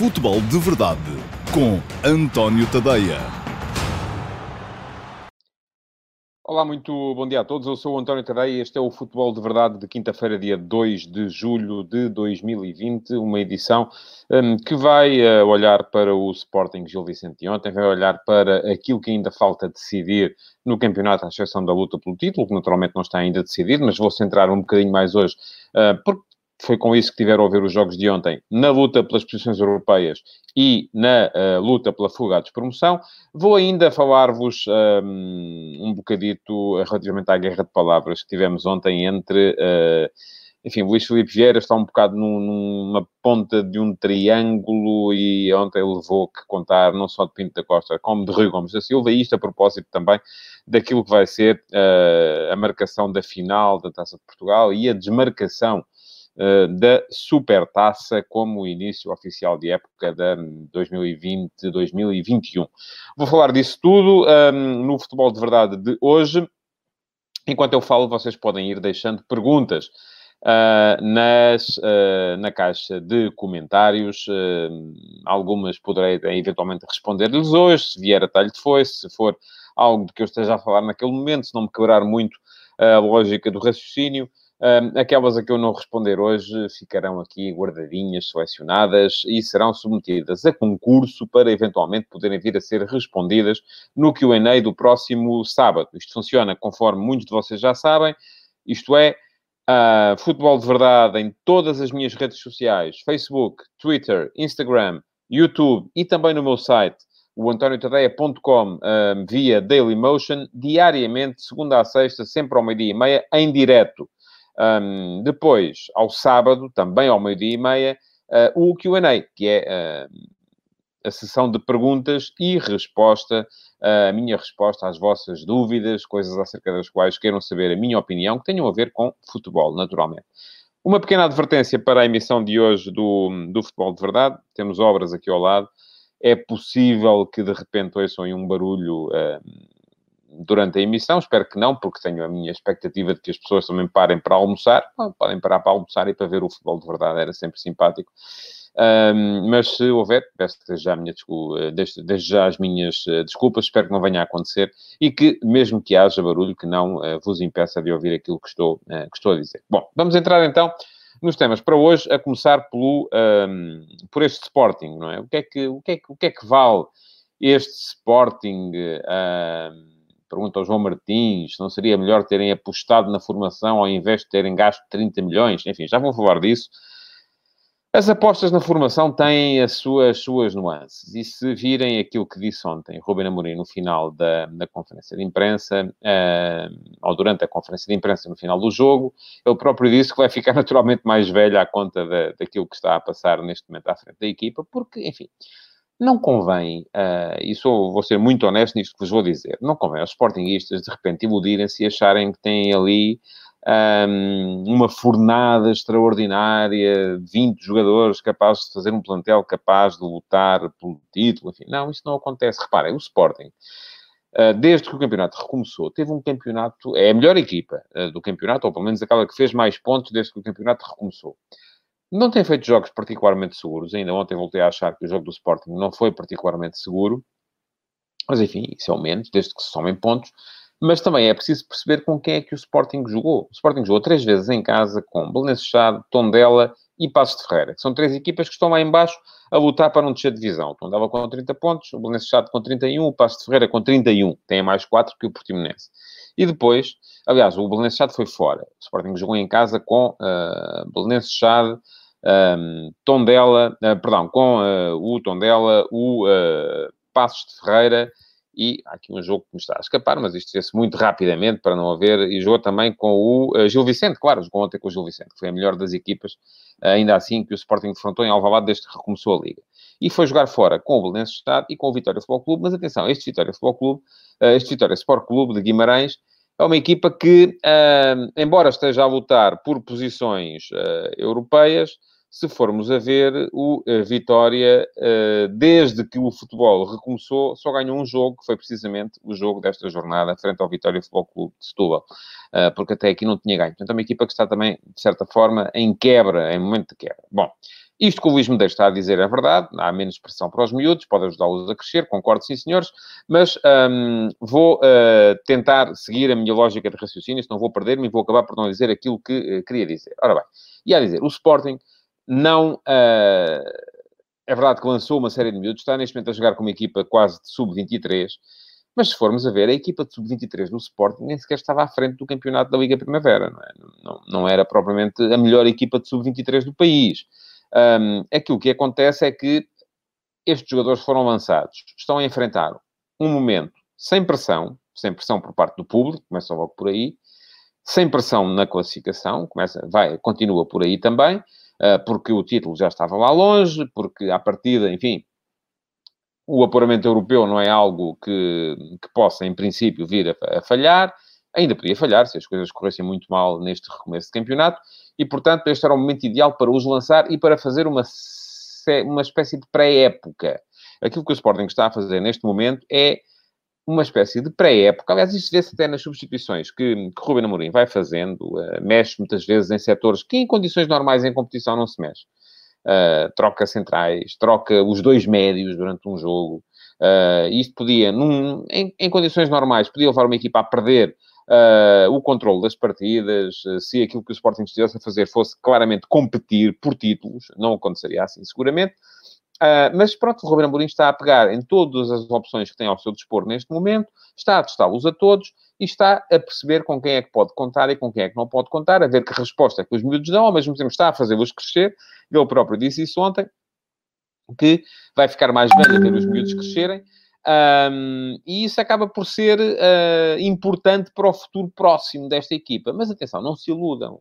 Futebol de Verdade com António Tadeia. Olá, muito bom dia a todos. Eu sou o António Tadeia e este é o Futebol de Verdade de quinta-feira, dia 2 de julho de 2020. Uma edição um, que vai uh, olhar para o Sporting Gil Vicente ontem, vai olhar para aquilo que ainda falta decidir no campeonato, à exceção da luta pelo título, que naturalmente não está ainda decidido, mas vou centrar um bocadinho mais hoje, uh, porque foi com isso que tiveram a ver os jogos de ontem, na luta pelas posições europeias e na uh, luta pela fuga à despromoção. Vou ainda falar-vos um, um bocadito relativamente à guerra de palavras que tivemos ontem entre... Uh, enfim, Luís Filipe Vieira está um bocado num, numa ponta de um triângulo e ontem levou que contar não só de Pinto da Costa, como de Rui Gomes da Silva, e isto a propósito também daquilo que vai ser uh, a marcação da final da Taça de Portugal e a desmarcação eh, da Supertaça como início oficial de época da 2020-2021. Vou falar disso tudo um, ehm, no Futebol de Verdade de hoje. Enquanto eu falo, vocês podem ir deixando perguntas uh, nas, uh, na caixa de comentários. Uh, algumas poderei eventualmente responder-lhes hoje, se vier a talho de foice, se for algo de que eu esteja a falar naquele momento, se não me quebrar muito a lógica do raciocínio. Aquelas a que eu não responder hoje ficarão aqui guardadinhas, selecionadas e serão submetidas a concurso para eventualmente poderem vir a ser respondidas no QA do próximo sábado. Isto funciona conforme muitos de vocês já sabem, isto é, uh, futebol de verdade em todas as minhas redes sociais: Facebook, Twitter, Instagram, YouTube e também no meu site o antoniotadeia.com via Dailymotion, diariamente, segunda a sexta, sempre ao meio-dia e meia, em direto. Um, depois, ao sábado, também ao meio-dia e meia, uh, o QA, que é uh, a sessão de perguntas e resposta, uh, a minha resposta às vossas dúvidas, coisas acerca das quais queiram saber a minha opinião, que tenham a ver com futebol, naturalmente. Uma pequena advertência para a emissão de hoje do, do Futebol de Verdade. Temos obras aqui ao lado. É possível que de repente ouçam um barulho durante a emissão. Espero que não, porque tenho a minha expectativa de que as pessoas também parem para almoçar. Bom, podem parar para almoçar e para ver o futebol de verdade, era sempre simpático. Um, mas se houver, peço desde já, desculpa, desde, desde, já as minhas uh, desculpas, espero que não venha a acontecer e que, mesmo que haja barulho, que não uh, vos impeça de ouvir aquilo que estou, uh, que estou a dizer. Bom, vamos entrar então nos temas para hoje, a começar pelo, um, por este Sporting, não é? O que é que, o que, é que, o que, é que vale este Sporting? Pergunta ao João Martins, não seria melhor terem apostado na formação ao invés de terem gasto 30 milhões? Enfim, já vou falar disso. As apostas na formação têm as suas, suas nuances. E se virem aquilo que disse ontem Ruben Amorim no final da, da conferência de imprensa, uh, ou durante a conferência de imprensa no final do jogo, ele próprio disse que vai ficar naturalmente mais velho à conta da, daquilo que está a passar neste momento à frente da equipa, porque, enfim, não convém, uh, e sou, vou ser muito honesto nisto que vos vou dizer, não convém aos sportinguistas de repente iludirem-se e acharem que têm ali um, uma fornada extraordinária, 20 jogadores capazes de fazer um plantel capaz de lutar pelo título, enfim. Não, isso não acontece. Reparem, o Sporting, uh, desde que o campeonato recomeçou, teve um campeonato, é a melhor equipa uh, do campeonato, ou pelo menos aquela que fez mais pontos desde que o campeonato recomeçou. Não tem feito jogos particularmente seguros. Ainda ontem voltei a achar que o jogo do Sporting não foi particularmente seguro. Mas enfim, isso é o menos, desde que se somem pontos. Mas também é preciso perceber com quem é que o Sporting jogou. O Sporting jogou três vezes em casa com Belenenses Chade, Tondela e Passos de Ferreira. São três equipas que estão lá embaixo a lutar para não descer de divisão. O Tondela com 30 pontos, o Belenenses Chade com 31, o Passos de Ferreira com 31. Tem mais 4 que o Portimonense. E depois, aliás, o Belenenses Chade foi fora. O Sporting jogou em casa com uh, Belenenses Chade, um, Tondela, uh, perdão, com uh, o Tondela, o uh, Passos de Ferreira e há aqui um jogo que me está a escapar, mas isto fez-se muito rapidamente para não haver, e jogou também com o uh, Gil Vicente, claro, jogou ontem com o Gil Vicente, que foi a melhor das equipas, ainda assim, que o Sporting defrontou em Alvalade desde que recomeçou a Liga. E foi jogar fora com o Belenenses Estado e com o Vitória Futebol Clube, mas atenção, este Vitória Futebol Clube, este Vitória Sport Clube de Guimarães, é uma equipa que, embora esteja a lutar por posições europeias, se formos a ver, o uh, Vitória, uh, desde que o futebol recomeçou, só ganhou um jogo, que foi precisamente o jogo desta jornada, frente ao Vitória Futebol Clube de Setúbal, uh, porque até aqui não tinha ganho. Portanto, é uma equipa que está também, de certa forma, em quebra, em momento de quebra. Bom, isto que o Luís Medeiros está a dizer é verdade, há menos pressão para os miúdos, pode ajudá-los a crescer, concordo sim, senhores, mas um, vou uh, tentar seguir a minha lógica de raciocínio, não vou perder-me e vou acabar por não dizer aquilo que uh, queria dizer. Ora bem, ia dizer, o Sporting não... Uh, é verdade que lançou uma série de miúdos, está neste momento a jogar com uma equipa quase de sub-23, mas se formos a ver, a equipa de sub-23 do Sporting nem sequer estava à frente do campeonato da Liga Primavera, não, é? não, não era propriamente a melhor equipa de sub-23 do país. Um, aquilo que acontece é que estes jogadores foram lançados, estão a enfrentar um momento sem pressão, sem pressão por parte do público, começa logo por aí, sem pressão na classificação, começa, vai, continua por aí também, porque o título já estava lá longe, porque à partida, enfim, o apuramento europeu não é algo que, que possa, em princípio, vir a, a falhar, ainda podia falhar se as coisas corressem muito mal neste recomeço de campeonato, e, portanto, este era o momento ideal para os lançar e para fazer uma, uma espécie de pré-época. Aquilo que o Sporting está a fazer neste momento é uma espécie de pré-época. Aliás, isto vê-se até nas substituições que, que Ruben Amorim vai fazendo, uh, mexe muitas vezes em setores que em condições normais em competição não se mexe. Uh, troca centrais, troca os dois médios durante um jogo. Uh, isto podia, num, em, em, condições normais, podia levar uma equipa a perder uh, o controle das partidas, se aquilo que o Sporting estivesse a fazer fosse claramente competir por títulos, não aconteceria assim seguramente. Uh, mas pronto, o Ruben Amorim está a pegar em todas as opções que tem ao seu dispor neste momento, está a testá-los a todos e está a perceber com quem é que pode contar e com quem é que não pode contar, a ver que resposta é que os miúdos dão, ao mesmo tempo está a fazê-los crescer. Ele próprio disse isso ontem, que vai ficar mais velho a ver os miúdos crescerem um, e isso acaba por ser uh, importante para o futuro próximo desta equipa. Mas atenção, não se iludam.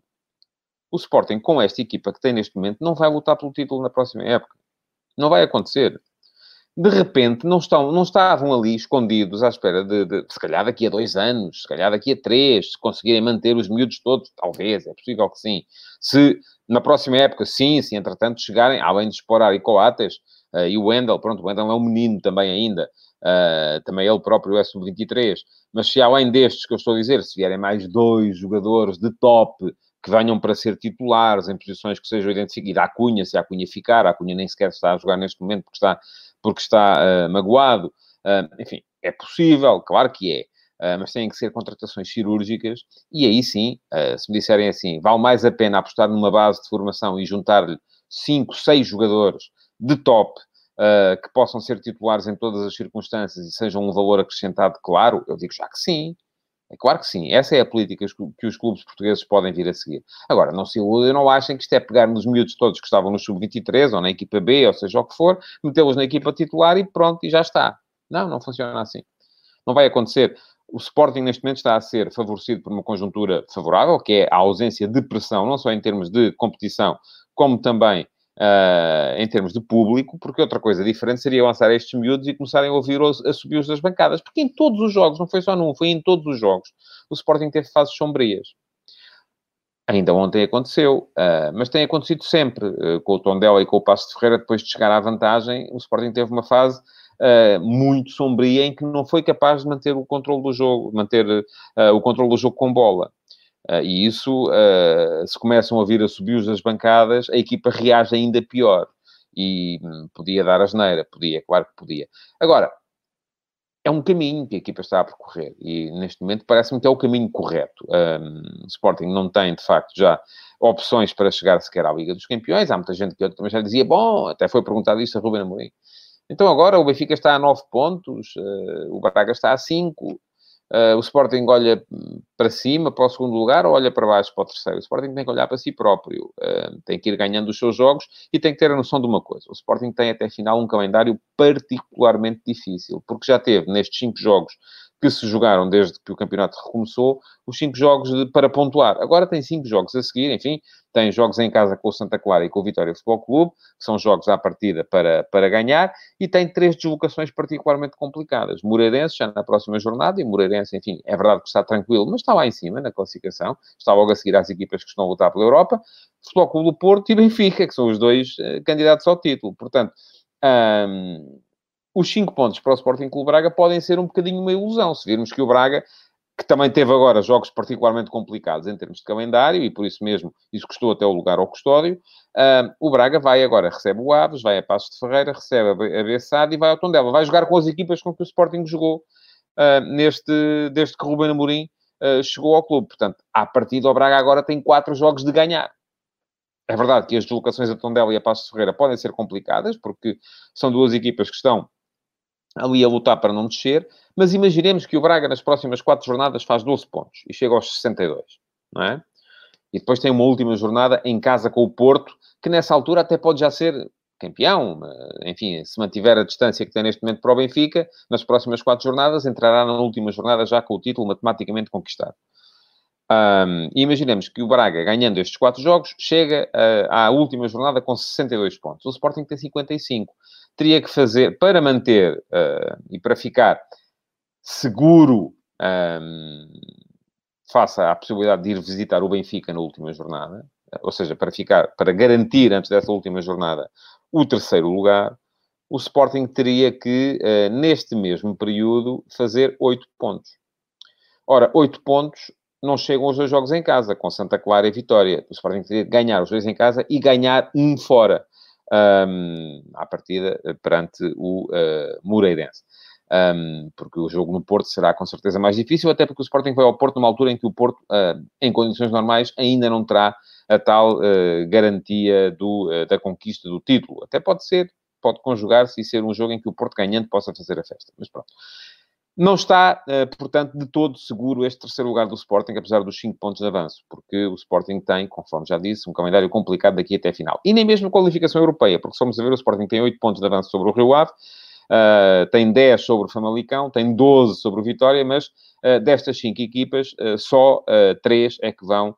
O Sporting, com esta equipa que tem neste momento, não vai lutar pelo título na próxima época. Não vai acontecer. De repente, não, estão, não estavam ali escondidos à espera de, de, se calhar daqui a dois anos, se calhar daqui a três, se conseguirem manter os miúdos todos, talvez, é possível que sim. Se na próxima época, sim, se entretanto chegarem, além de explorar e Coates uh, e o Wendel, pronto, o Wendel é um menino também ainda, Uh, também ele próprio é sub-23. Mas se além destes que eu estou a dizer, se vierem mais dois jogadores de top que venham para ser titulares em posições que sejam identificadas, da Cunha, se a Cunha ficar, a Cunha nem sequer está a jogar neste momento porque está, porque está uh, magoado. Uh, enfim, é possível, claro que é. Uh, mas têm que ser contratações cirúrgicas, e aí sim, se me disserem assim, vale mais a pena apostar numa base de formação e juntar-lhe 5, 6 jogadores de top que possam ser titulares em todas as circunstâncias e sejam um valor acrescentado, claro, eu digo já que sim. É claro que sim. Essa é a política que os clubes portugueses podem vir a seguir. Agora, não se iludem, não achem que isto é pegar nos miúdos todos que estavam no sub-23 ou na equipa B, ou seja o que for, metê-los na equipa titular e pronto, e já está. Não, não funciona assim. Não vai acontecer. O Sporting, neste momento, está a ser favorecido por uma conjuntura favorável, que é a ausência de pressão, não só em termos de competição, como também uh, em termos de público, porque outra coisa diferente seria lançar estes miúdos e começarem a ouvir a subir-os das bancadas, porque em todos os jogos, não foi só num, foi em todos os jogos, o Sporting teve fases sombrias. Ainda ontem aconteceu, uh, mas tem acontecido sempre. Uh, com o Tondela e com o Passo de Ferreira, depois de chegar à vantagem, o Sporting teve uma fase uh, muito sombria em que não foi capaz de manter o controle do jogo, manter o controle do jogo com bola. Uh, e isso, uh, se começam a vir a subir das bancadas, a equipa reage ainda pior. E hum, podia dar a geneira, podia, claro que podia. Agora, é um caminho que a equipa está a percorrer e neste momento parece-me que é o caminho correto. Um, Sporting não tem, de facto, já opções para chegar sequer à Liga dos Campeões. Há muita gente que também já dizia, bom, até foi perguntado isso a Ruben Amorim. Então agora o Benfica está a 9 pontos, uh, o Braga está a 5, Uh, o Sporting olha para cima, para o segundo lugar, ou olha para baixo, para o terceiro? O Sporting tem que olhar para si próprio, uh, tem que ir ganhando os seus jogos e tem que ter a noção de uma coisa: o Sporting tem até final um calendário particularmente difícil, porque já teve nestes cinco jogos que se jogaram desde que o campeonato recomeçou, os cinco jogos de, para pontuar. Agora tem cinco jogos a seguir, enfim, tem jogos em casa com o Santa Clara e com o Vitória Futebol Clube, que são jogos à partida para, para ganhar, e tem três deslocações particularmente complicadas. Moreirense, já na próxima jornada, e Moreirense, enfim, é verdade que está tranquilo, mas está lá em cima na classificação, está logo a seguir às equipas que estão a lutar pela Europa, Futebol Clube do Porto e Benfica, que são os dois uh, candidatos ao título. Portanto, os 5 pontos para o Sporting Clube Braga podem ser um bocadinho uma ilusão, se virmos que o Braga, que também teve agora jogos particularmente complicados em termos de calendário, e por isso mesmo isso custou até o lugar ao custódio, uh, o Braga vai agora, recebe o Aves, vai a Passos de Ferreira, recebe a Bessade e vai ao Tondela. Vai jogar com as equipas com que o Sporting jogou uh, neste, desde que Ruben Amorim uh, chegou ao clube. Portanto, à partida, o Braga agora tem quatro jogos de ganhar. É verdade que as deslocações a Tondela e a Passos Ferreira podem ser complicadas, porque são duas equipas que estão ali a lutar para não descer, mas imaginemos que o Braga nas próximas quatro jornadas faz 12 pontos e chega aos 62, não é? E depois tem uma última jornada em casa com o Porto, que nessa altura até pode já ser campeão, enfim, se mantiver a distância que tem neste momento para o Benfica, nas próximas quatro jornadas, entrará na última jornada já com o título matematicamente conquistado. Um, e imaginemos que o Braga, ganhando estes quatro jogos, chega uh, à última jornada com 62 pontos. O Sporting tem 55 teria que fazer, para manter uh, e para ficar seguro um, face à possibilidade de ir visitar o Benfica na última jornada, ou seja, para ficar, para garantir antes dessa última jornada o terceiro lugar, o Sporting teria que, uh, neste mesmo período, fazer oito pontos. Ora, oito pontos não chegam os dois jogos em casa, com Santa Clara e Vitória. O Sporting teria que ganhar os dois em casa e ganhar um fora um, à partida eh, perante o uh, Moreirense. Um, porque o jogo no Porto será com certeza mais difícil, até porque o Sporting vai ao Porto numa altura em que o Porto, uh, em condições normais, ainda não terá a tal uh, garantia do, uh, da conquista do título. Até pode ser, pode conjugar-se e ser um jogo em que o Porto ganhante possa fazer a festa. Mas pronto. Não está, eh, portanto, de todo seguro este terceiro lugar do Sporting, apesar dos 5 pontos de avanço, porque o Sporting tem, conforme já disse, um calendário complicado daqui até a final. E nem mesmo qualificação europeia, porque se formos a ver, o Sporting tem 8 pontos de avanço sobre o Rio Ave, uh, tem 10 sobre o Famalicão, tem 12 sobre o Vitória, mas uh, destas 5 equipas, só 3 é que vão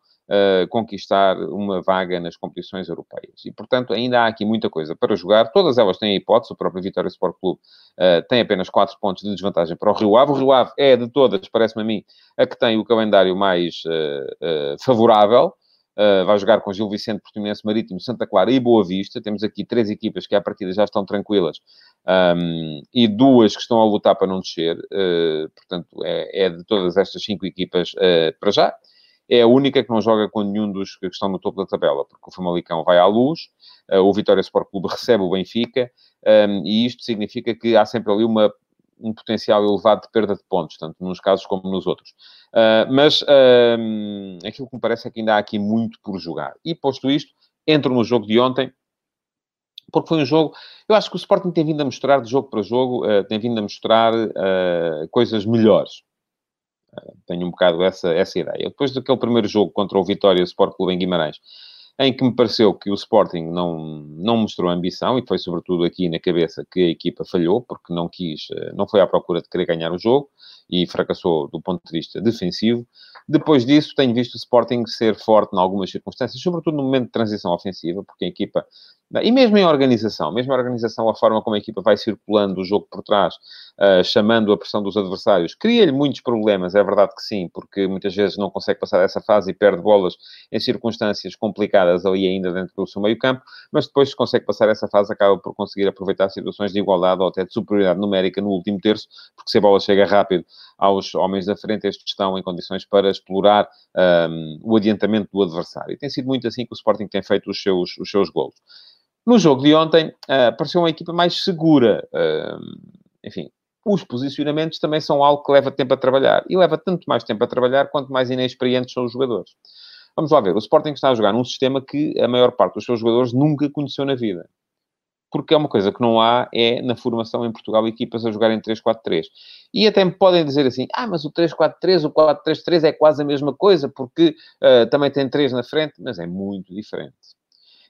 conquistar uma vaga nas competições europeias. E, portanto, ainda há aqui muita coisa para jogar. Todas elas têm a hipótese. O próprio Vitória Sport Clube uh, tem apenas 4 pontos de desvantagem para o Rio Ave. O Rio Ave é, de todas, parece-me a mim, a que tem o calendário mais uh, favorável. Uh, vai jogar com Gil Vicente, Portimonense Marítimo, Santa Clara e Boa Vista. Temos aqui três equipas que à partida já estão tranquilas um, e duas que estão a lutar para não descer. Uh, portanto, é, é, de todas estas cinco equipas uh, para já é a única que não joga com nenhum dos que estão no topo da tabela, porque o Famalicão vai à luz, uh, o Vitória Sport Clube recebe o Benfica, ehm, e isto significa que há sempre ali uma, um potencial elevado de perda de pontos, tanto nos casos como nos outros. Uh, mas uh, aquilo que me parece é que ainda há aqui muito por jogar. E posto isto, entro no jogo de ontem, porque foi um jogo. Eu acho que o Sporting tem vindo a mostrar, de jogo para jogo, uh, tem vindo a mostrar coisas melhores. Tenho um bocado essa, essa ideia. Depois daquele primeiro jogo contra o Vitória Sport Clube em Guimarães, em que me pareceu que o Sporting não, não mostrou ambição, e foi sobretudo aqui na cabeça que a equipa falhou, porque não quis, eh, não foi à procura de querer ganhar o jogo, e fracassou do ponto de vista defensivo. Depois disso, tenho visto o Sporting ser forte em algumas circunstâncias, sobretudo no momento de transição ofensiva, porque a equipa e mesmo em organização, mesmo a organização, a forma como a equipa vai circulando o jogo por trás, uh, chamando a pressão dos adversários, cria-lhe muitos problemas, é verdade que sim, porque muitas vezes não consegue passar essa fase e perde bolas em circunstâncias complicadas ali ainda dentro do seu meio campo, mas depois se consegue passar essa fase acaba por conseguir aproveitar situações de igualdade ou até de superioridade numérica no último terço, porque se a bola chega rápido aos homens da frente, estes estão em condições para explorar um, o adiantamento do adversário. E tem sido muito assim que o Sporting tem feito os seus, os seus golos. No jogo de ontem, uh, pareceu uma equipa mais segura. Uh, enfim, os posicionamentos também são algo que leva tempo a trabalhar. E leva tanto mais tempo a trabalhar quanto mais inexperientes são os jogadores. Vamos lá ver. O Sporting está a jogar num sistema que a maior parte dos seus jogadores nunca conheceu na vida. Porque é uma coisa que não há, é na formação em Portugal, equipas a jogarem 3-4-3. E até me podem dizer assim, ah, mas o 3-4-3, o 4-3-3 é quase a mesma coisa, porque uh, também tem 3 na frente, mas é muito diferente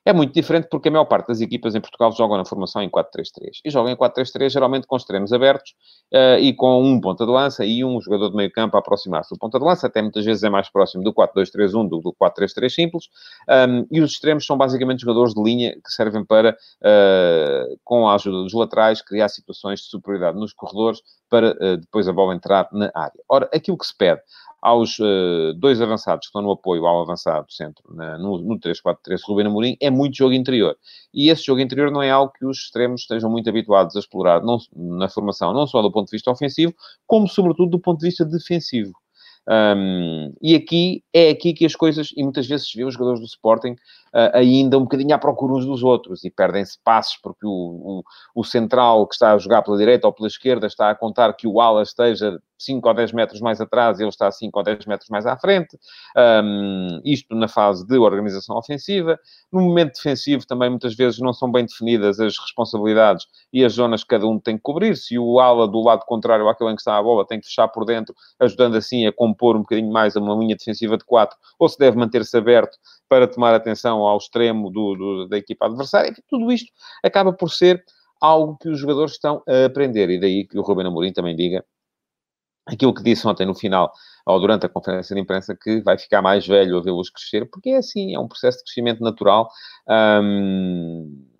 É muito diferente porque a maior parte das equipas em Portugal jogam na formação em 4-3-3. E jogam em 4-3-3 geralmente com extremos abertos uh, e com um ponta de lança e um jogador de meio campo a aproximar-se do ponta de lança. Até muitas vezes é mais próximo do 4-2-3-1 do, do 4-3-3 simples. Um, e os extremos são basicamente jogadores de linha que servem para, uh, com a ajuda dos laterais, criar situações de superioridade nos corredores para uh, depois a bola entrar na área. Ora, aquilo que se pede aos uh, dois avançados que estão no apoio ao avançado centro, na, no, no 3-4-3 Rubén Amorim, é muito jogo interior. E esse jogo interior não é algo que os extremos estejam muito habituados a explorar não, na formação, não só do ponto de vista ofensivo, como sobretudo do ponto de vista defensivo. Um, e aqui é aqui que as coisas, e muitas vezes se vê os jogadores do Sporting uh, ainda um bocadinho à procura uns dos outros e perdem-se passos porque o, o, o, central que está a jogar pela direita ou pela esquerda está a contar que o ala esteja 5 ou 10 metros mais atrás e ele está 5 ou 10 metros mais à frente. Um, isto na fase de organização ofensiva. No momento defensivo também muitas vezes não são bem definidas as responsabilidades e as zonas que cada um tem que cobrir. Se o ala do lado contrário àquele em que está a bola tem que fechar por dentro, ajudando assim a compor um bocadinho mais a uma linha defensiva de 4, ou se deve manter-se aberto para tomar atenção ao extremo do, do, da equipa adversária. tudo isto acaba por ser algo que os jogadores estão a aprender. E daí que o Ruben Amorim também diga aquilo que disse ontem no final, ou durante a conferência de imprensa, que vai ficar mais velho a vê-los crescer, porque é assim, é um processo de crescimento natural. Hum,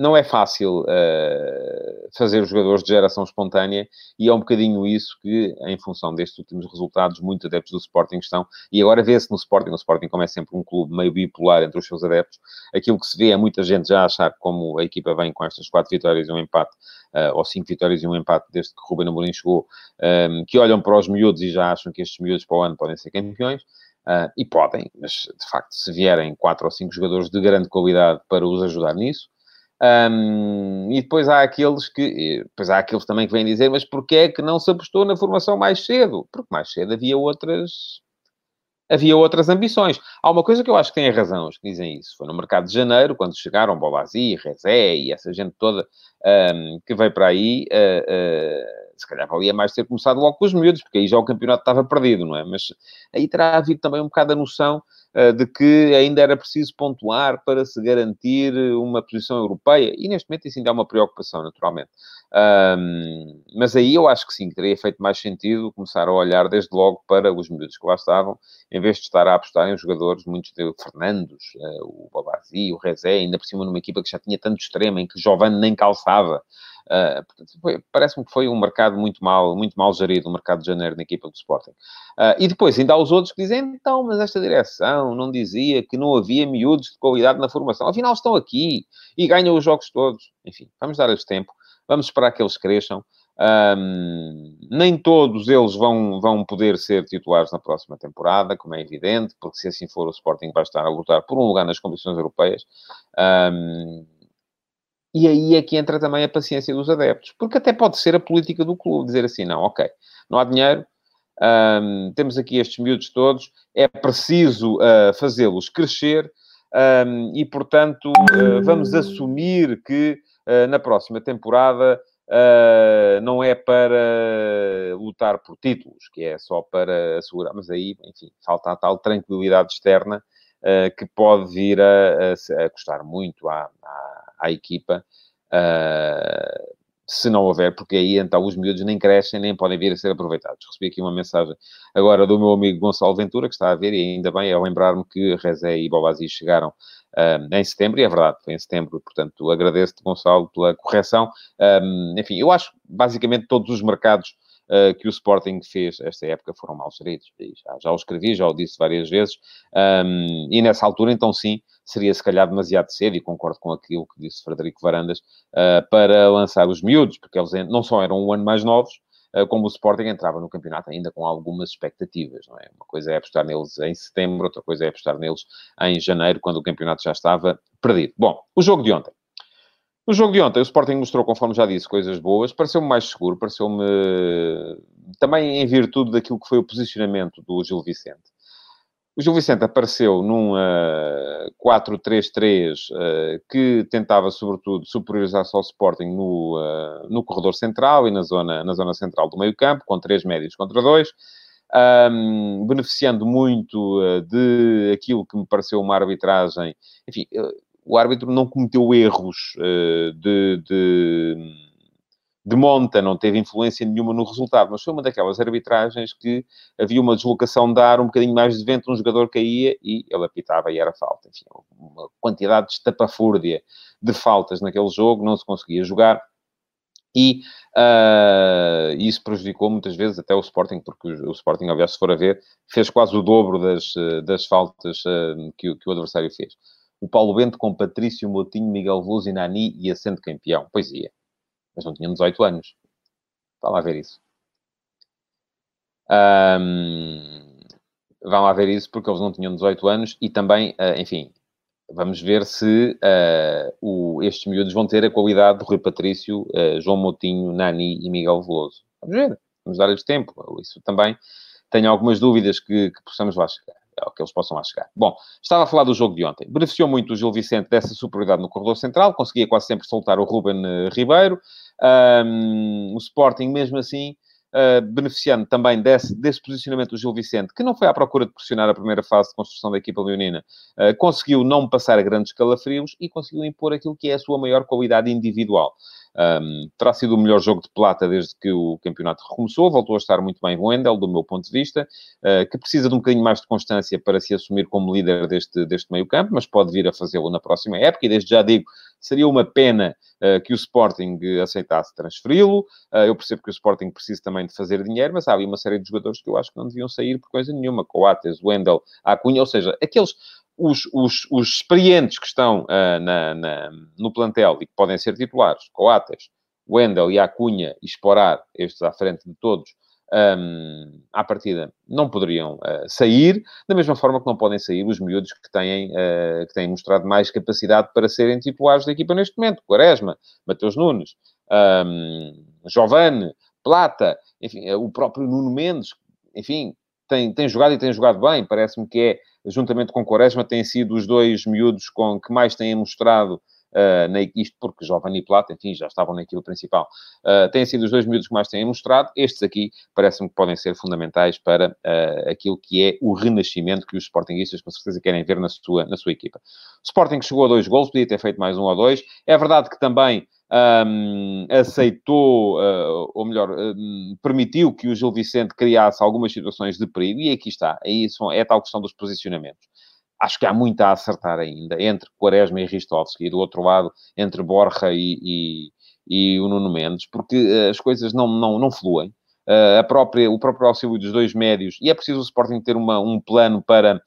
não é fácil uh, fazer os jogadores de geração espontânea e é um bocadinho isso que, em função destes últimos resultados, muitos adeptos do Sporting estão. E agora vê-se no Sporting, o Sporting, como é sempre um clube meio bipolar entre os seus adeptos, aquilo que se vê é muita gente já achar como a equipa vem com estas quatro vitórias e um empate, uh, ou cinco vitórias e um empate desde que Ruben Amorim chegou, um, ehm, que olham para os miúdos e já acham que estes miúdos para o ano podem ser campeões. Uh, e podem, mas de facto, se vierem quatro ou cinco jogadores de grande qualidade para os ajudar nisso, um, e depois há aqueles que, depois há aqueles também que vêm dizer, mas porquê é que não se apostou na formação mais cedo? Porque mais cedo havia outras, havia outras ambições. Há uma coisa que eu acho que tem razão, os que dizem isso. Foi no mercado de janeiro, quando chegaram Bolazi, Rezé e essa gente toda um, que veio para aí, uh, se calhar valia mais ter começado logo com os miúdos, porque aí já o campeonato estava perdido, não é? Mas aí terá havido também um bocado a noção uh, de que ainda era preciso pontuar para se garantir uma posição europeia, e neste momento isso ainda é uma preocupação, naturalmente. Um, mas aí eu acho que sim, que teria feito mais sentido começar a olhar desde logo para os miúdos que lá estavam, em vez de estar a apostar em jogadores, muitos de Fernandos, uh, o Babazi, o Rezé, ainda por cima numa equipa que já tinha tanto extremo, em que Giovanni nem calçava. Uh, Parece-me que foi um mercado muito mal, muito mal gerido, o mercado de janeiro na equipa do Sporting. Uh, e depois ainda há os outros que dizem, então, mas esta direção não dizia que não havia miúdos de qualidade na formação. Afinal, estão aqui e ganham os jogos todos. Enfim, vamos dar-lhes tempo, vamos esperar que eles cresçam. Um, nem todos eles vão, vão poder ser titulares na próxima temporada, como é evidente, porque se assim for, o Sporting vai estar a lutar por um lugar nas competições europeias. Um, e aí é que entra também a paciência dos adeptos, porque até pode ser a política do clube, dizer assim, não, ok, não há dinheiro, um, temos aqui estes miúdos todos, é preciso uh, fazê-los crescer um, e, portanto, uh, vamos assumir que uh, na próxima temporada não é para lutar por títulos, que é só para assegurar, mas aí, enfim, falta a tal tranquilidade externa que pode vir a, a, a custar muito à, à à equipa, uh, se não houver, porque aí então os miúdos nem crescem, nem podem vir a ser aproveitados. Recebi aqui uma mensagem agora do meu amigo Gonçalo Ventura, que está a ver, e ainda bem, é lembrar-me que Rezé e Bobazi chegaram uh, em setembro, e é verdade, foi em setembro, portanto, agradeço-te, Gonçalo, pela correção. Um, enfim, eu acho, basicamente, todos os mercados uh, que o Sporting fez esta época foram mal geridos. Já, já o escrevi, já o disse várias vezes. Um, e nessa altura, então sim, seria se calhar demasiado cedo, e concordo com aquilo que disse Frederico Varandas, uh, para lançar os miúdos, porque eles não só eram um ano mais novos, uh, como o Sporting entrava no campeonato ainda com algumas expectativas, não é? Uma coisa é apostar neles em setembro, outra coisa é apostar neles em janeiro, quando o campeonato já estava perdido. Bom, o jogo de ontem. No jogo de ontem, o Sporting mostrou, conforme já disse, coisas boas. Pareceu-me mais seguro, pareceu-me também em virtude daquilo que foi o posicionamento do Gil Vicente. O Gil Vicente apareceu num uh, 4-3-3 uh, que tentava, sobretudo, superiorizar-se ao Sporting no, uh, no corredor central e na zona, na zona central do meio campo, com três médios contra dois, um, beneficiando muito uh, de aquilo que me pareceu uma arbitragem, enfim, o árbitro não cometeu erros de, de, de, monta, não teve influência nenhuma no resultado, mas foi uma daquelas arbitragens que havia uma deslocação de ar um bocadinho mais de vento, um jogador caía e ele apitava e era falta. Enfim, uma quantidade de estapafúrdia de faltas naquele jogo, não se conseguia jogar. E uh, isso prejudicou muitas vezes até o Sporting, porque o, Sporting, aliás, se for a ver, fez quase o dobro das, das faltas uh, que, que, o adversário fez. O Paulo Bento com Patrício Motinho, Miguel Veloso e Nani ia sendo campeão. Pois ia. Mas não tinham 18 anos. Vá lá ver isso. Um, vão lá ver isso porque eles não tinham 18 anos e também, uh, enfim, Vamos ver se uh, o, estes miúdos vão ter a qualidade de Rui Patrício, uh, João Moutinho, Nani e Miguel Veloso. Vamos ver, vamos dar-lhes tempo. Isso também tenho algumas dúvidas que, que possamos lá chegar, ou que eles possam lá chegar. Bom, estava a falar do jogo de ontem. Beneficiou muito o Gil Vicente dessa superioridade no corredor central, conseguia quase sempre soltar o Ruben eh, Ribeiro. Um, o Sporting, mesmo assim, uh, beneficiando também desse, desse posicionamento do Gil Vicente, que não foi à procura de pressionar a primeira fase de construção da equipa leonina, uh, conseguiu não passar a grandes calafrios e conseguiu impor aquilo que é a sua maior qualidade individual. Um, terá sido o melhor jogo de plata desde que o campeonato recomeçou. Voltou a estar muito bem o Wendel, do meu ponto de vista, uh, que precisa de um bocadinho mais de constância para se assumir como líder deste, deste meio campo, mas pode vir a fazê-lo na próxima época. E desde já digo, seria uma pena uh, que o Sporting aceitasse transferi-lo. Uh, eu percebo que o Sporting precisa também de fazer dinheiro, mas há ali uma série de jogadores que eu acho que não deviam sair por coisa nenhuma. Coates, Wendel, Acunha, ou seja, aqueles os, os, os experientes que estão uh, na, na, no plantel e que podem ser titulares, Coates, Wendel e Acunha e Esporar, estes à frente de todos, um, à partida, não poderiam uh, sair, da mesma forma que não podem sair os miúdos que têm, uh, que têm mostrado mais capacidade para serem titulares da equipa neste momento. Quaresma, Mateus Nunes, um, Giovane, Plata, enfim, o próprio Nuno Mendes, enfim, tem, tem jogado e tem jogado bem. Parece-me que é juntamente com Quaresma, têm sido os dois miúdos com que mais têm mostrado Uh, na, isto porque Giovanni Plata, enfim, já estavam na principal, uh, têm sido os dois miúdos que mais têm mostrado. Estes aqui parece-me que podem ser fundamentais para uh, aquilo que é o renascimento que os Sportingistas com certeza querem ver na sua, na sua equipa. O Sporting chegou a dois gols, podia ter feito mais um ou dois. É verdade que também um, aceitou, uh, ou melhor, um, permitiu que o Gil Vicente criasse algumas situações de perigo, e aqui está, aí é tal questão dos posicionamentos. Acho que há muito a acertar ainda, entre Quaresma e Ristovski, e do outro lado, entre Borja e, e, e o Nuno Mendes, porque uh, as coisas não, não, não fluem. Uh, a própria, o próprio auxílio dos dois médios, e é preciso o Sporting ter uma, um plano para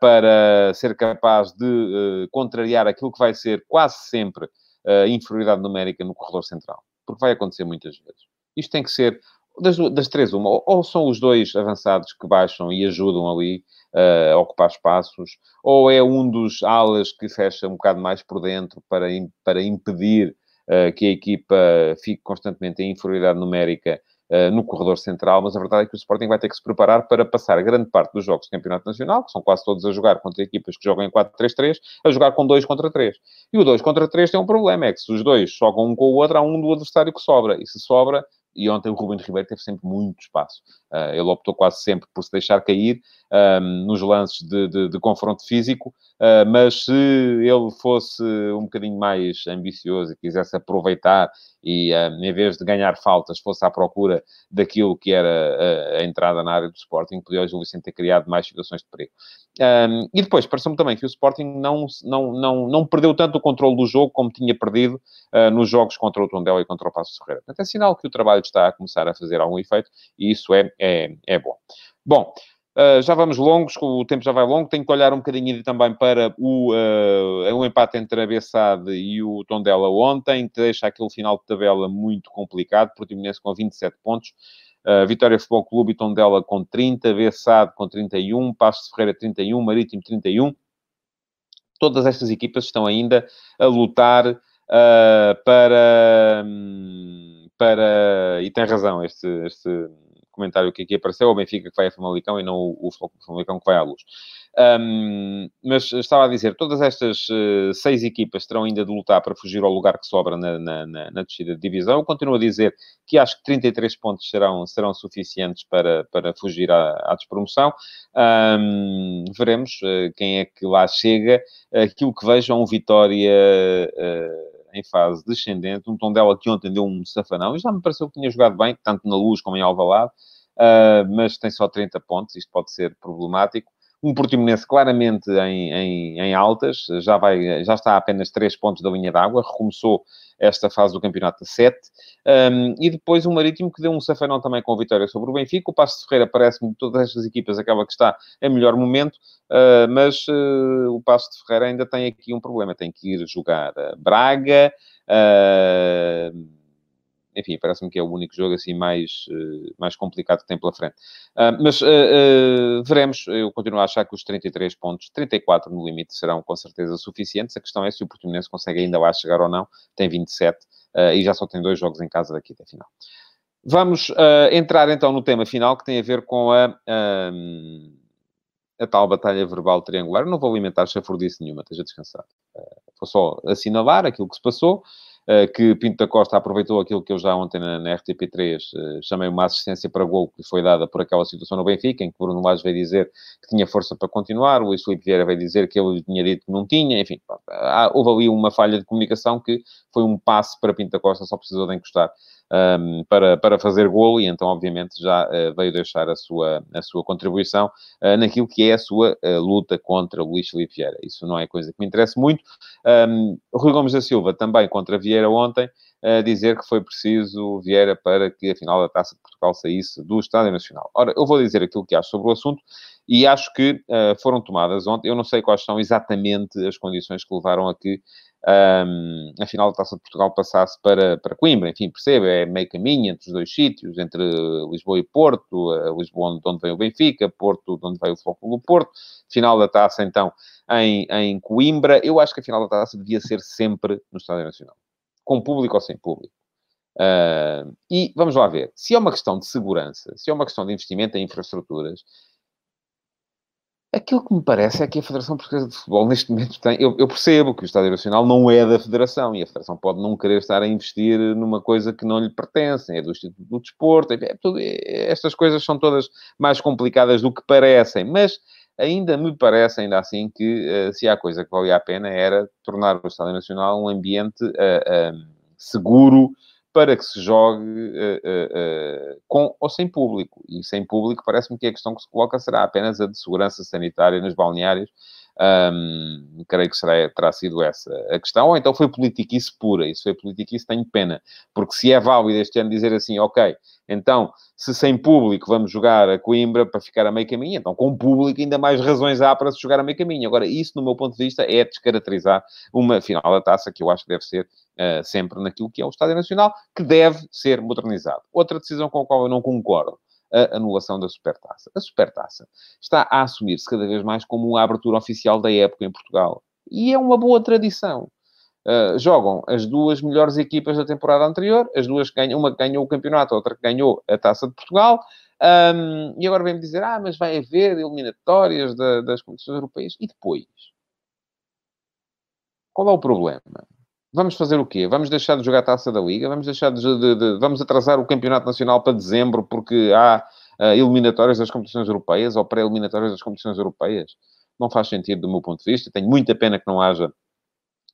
para ser capaz de contrariar aquilo que vai ser quase sempre a inferioridade numérica no corredor central. Porque vai acontecer muitas vezes. Isto tem que ser das, das três, uma. Ou são os dois avançados que baixam e ajudam ali uh, ocupar espaços, ou é um dos alas que fecha um bocado mais por dentro para, para impedir uh, que a equipa fique constantemente em inferioridade numérica uh, no corredor central, mas a verdade é que o Sporting vai ter que se preparar para passar grande parte dos jogos do Campeonato Nacional, que são quase todos a jogar contra equipas que jogam em 4-3-3, a jogar com 2 contra 3. E o 2 contra 3 tem um problema, é que se os dois jogam um com o outro, há um do adversário que sobra. E se sobra, e ontem o Rubem Ribeiro teve sempre muito espaço. Uh, ele optou quase sempre por se deixar cair um, nos lances de, de, de confronto físico, uh, mas se ele fosse um bocadinho mais ambicioso e quisesse aproveitar e, em vez de ganhar faltas, fosse à procura daquilo que era a, entrada na área do Sporting, podia o Vicente ter criado mais situações de perigo. E depois, pareceu-me também que o Sporting não, não, não, não perdeu tanto o controle do jogo como tinha perdido nos jogos contra o Tondela e contra o Passo Ferreira. Portanto, é sinal que o trabalho está a começar a fazer algum efeito e isso é, é, é bom. Bom, Uh, já vamos longos, o tempo já vai longo. Tenho que olhar um bocadinho também para o, uh, empate entre a Bessade e o Tondela ontem, deixa aquele final de tabela muito complicado. Portimonense com 27 pontos, uh, Vitória Futebol Clube e Tondela com 30, Bessade com 31, Passo de Ferreira 31, Marítimo 31. Todas estas equipas estão ainda a lutar para, hum, para... E tem razão este, este comentário que aqui apareceu, o Benfica que vai a Famalicão e não o, o Famalicão que vai à luz. Um, mas estava a dizer, todas estas uh, seis equipas terão ainda de lutar para fugir ao lugar que sobra na, na, na, na descida de divisão. Eu continuo a dizer que acho que 33 pontos serão, serão suficientes para, para fugir à, à despromoção. Um, veremos uh, quem é que lá chega. Aquilo que vejo é um Vitória uh, em fase descendente, um tom dela que ontem deu um safanão, e já me pareceu que tinha jogado bem, tanto na Luz como em Alvalade, mas tem só 30 pontos, isto pode ser problemático. Um Portimonense claramente em, em, em, altas, já, vai, já está a apenas 3 pontos da linha d'água, recomeçou esta fase do campeonato a 7. Um, e depois o Marítimo que deu um safanão também com a vitória sobre o Benfica. O Passo de Ferreira parece-me de todas estas equipas aquela que está em melhor momento, uh, mas uh, o Passo de Ferreira ainda tem aqui um problema. Tem que ir jogar Braga. Uh, enfim, parece-me que é o único jogo assim mais, uh, mais complicado que tem pela frente. Uh, mas uh, veremos, eu continuo a achar que os 33 pontos, 34 no limite, serão com certeza suficientes. A questão é se o Portimonense consegue ainda lá chegar ou não. Tem 27 e já só tem dois jogos em casa daqui até final. Vamos entrar então no tema final que tem a ver com a. a tal batalha verbal triangular. não vou alimentar chafurdice nenhuma, esteja descansado. vou só assinalar aquilo que se passou. Eh, que Pinto da Costa aproveitou aquilo que eu já ontem na, na RTP3 eh, chamei uma assistência para gol que foi dada por aquela situação no Benfica, em que Bruno Lage veio dizer que tinha força para continuar, o Luís Filipe Vieira veio dizer que ele tinha dito que não tinha, enfim, houve ali uma falha de comunicação que foi um passe para Pinto da Costa, só precisou de encostar um, para, para fazer golo e então, obviamente, já uh, veio deixar a sua, a sua contribuição uh, naquilo que é a sua uh, luta contra Luís Filipe Vieira. Isso não é coisa que me interessa muito. Um, Rui Gomes da Silva também contra Vieira ontem, a dizer que foi preciso Vieira para que a final da Taça de Portugal saísse do Estádio Nacional. Ora, eu vou dizer aquilo que acho sobre o assunto e acho que uh, foram tomadas ontem. Eu não sei quais são exatamente as condições que levaram a que um, a final da Taça de Portugal passasse para, para Coimbra. Enfim, percebe, é meio caminho entre os dois sítios, entre Lisboa e Porto, Lisboa de onde vem o Benfica, Porto de onde vem o Flóculo do Porto. Final da Taça, então, em, em Coimbra. Eu acho que a final da Taça devia ser sempre no Estádio Nacional. Com público ou sem público. Uh, e vamos lá ver. Se é uma questão de segurança, se é uma questão de investimento em infraestruturas, Aquilo que me parece é que a Federação Portuguesa de Futebol, neste momento, tem. Eu, eu, percebo que o Estádio Nacional não é da Federação e a Federação pode não querer estar a investir numa coisa que não lhe pertence, é do Instituto do Desporto, é, tudo, é, estas coisas são todas mais complicadas do que parecem, mas ainda me parece, ainda assim, que uh, se há coisa que valia a pena era tornar o Estádio Nacional um ambiente uh, uh, seguro para que se jogue uh, uh, com ou sem público. E sem público, parece-me que a questão que se coloca será apenas a de segurança sanitária nos balneários. Creio que será, terá sido essa a questão. Ou então foi politiquice pura. Isso foi politiquice, tenho pena. Porque se é válido este ano dizer assim, ok, então, se sem público vamos jogar a Coimbra para ficar a meio caminho, então com público ainda mais razões há para se jogar a meio caminho. Agora, isso, no meu ponto de vista, é descaracterizar uma final da taça que eu acho que deve ser uh, sempre naquilo que é o Estádio Nacional, que deve ser modernizado. Outra decisão com a qual eu não concordo a anulação da Supertaça. A Supertaça está a assumir-se cada vez mais como uma abertura oficial da época em Portugal. E é uma boa tradição. Uh, jogam as duas melhores equipas da temporada anterior, as duas ganham, uma ganhou o campeonato, outra ganhou a Taça de Portugal, um, e agora vem-me dizer, ah, mas vai haver eliminatórias da, das competições europeias, e depois? Qual é o problema? Vamos fazer o quê? Vamos deixar de jogar a Taça da Liga? Vamos deixar de, de, de vamos atrasar o Campeonato Nacional para dezembro porque há uh, eliminatórias das competições europeias ou pré-eliminatórias das competições europeias? Não faz sentido do meu ponto de vista. Tenho muita pena que não haja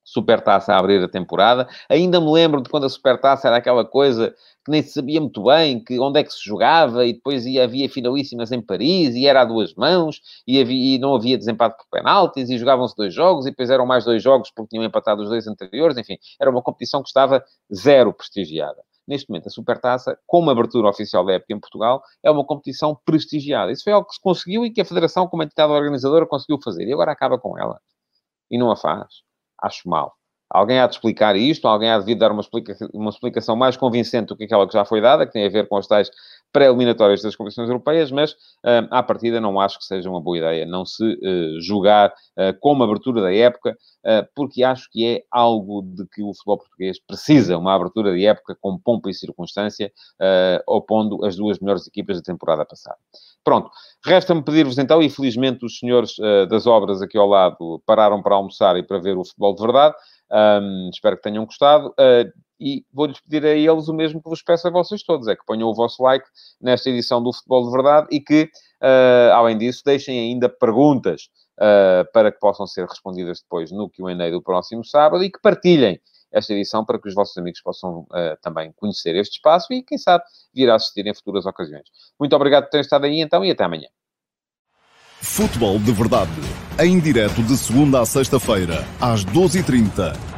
Supertaça a abrir a temporada. Ainda me lembro de quando a Supertaça era aquela coisa que nem se sabia muito bem que onde é que se jogava e depois ia, havia finalíssimas em Paris e era a duas mãos e, havia, e não havia desempate por penaltis e jogavam-se dois jogos e depois eram mais dois jogos porque tinham empatado os dois anteriores. Enfim, era uma competição que estava zero prestigiada. Neste momento, a Supertaça, como abertura oficial da época em Portugal, é uma competição prestigiada. Isso foi algo que se conseguiu e que a Federação, como entidade organizadora, conseguiu fazer. E agora acaba com ela. E não a faz acho mal. Alguém há de explicar isto, alguém há de vir dar uma, explica uma explicação mais convincente do que aquela que já foi dada, que tem a ver com as tais pré-eliminatórias das competições europeias, mas uh, à partida não acho que seja uma boa ideia não se uh, jogar uh, como abertura da época, porque acho que é algo de que o futebol português precisa, uma abertura de época com pompa e circunstância, opondo as duas melhores equipas da temporada passada. Pronto, resta-me pedir-vos então, e felizmente os senhores das obras aqui ao lado pararam para almoçar e para ver o futebol de verdade, um, espero que tenham gostado e vou-lhes pedir a eles o mesmo que vos peço a vocês todos, é que ponham o vosso like nesta edição do Futebol de Verdade e que, uh, além disso, deixem ainda perguntas uh, para que possam ser respondidas depois no Q&A do próximo sábado e que partilhem esta edição para que os vossos amigos possam uh, também conhecer este espaço e, quem sabe, vir a assistir em futuras ocasiões. Muito obrigado por terem estado aí, então, e até amanhã. Futebol de Verdade, em direto de segunda a sexta-feira, às 12h30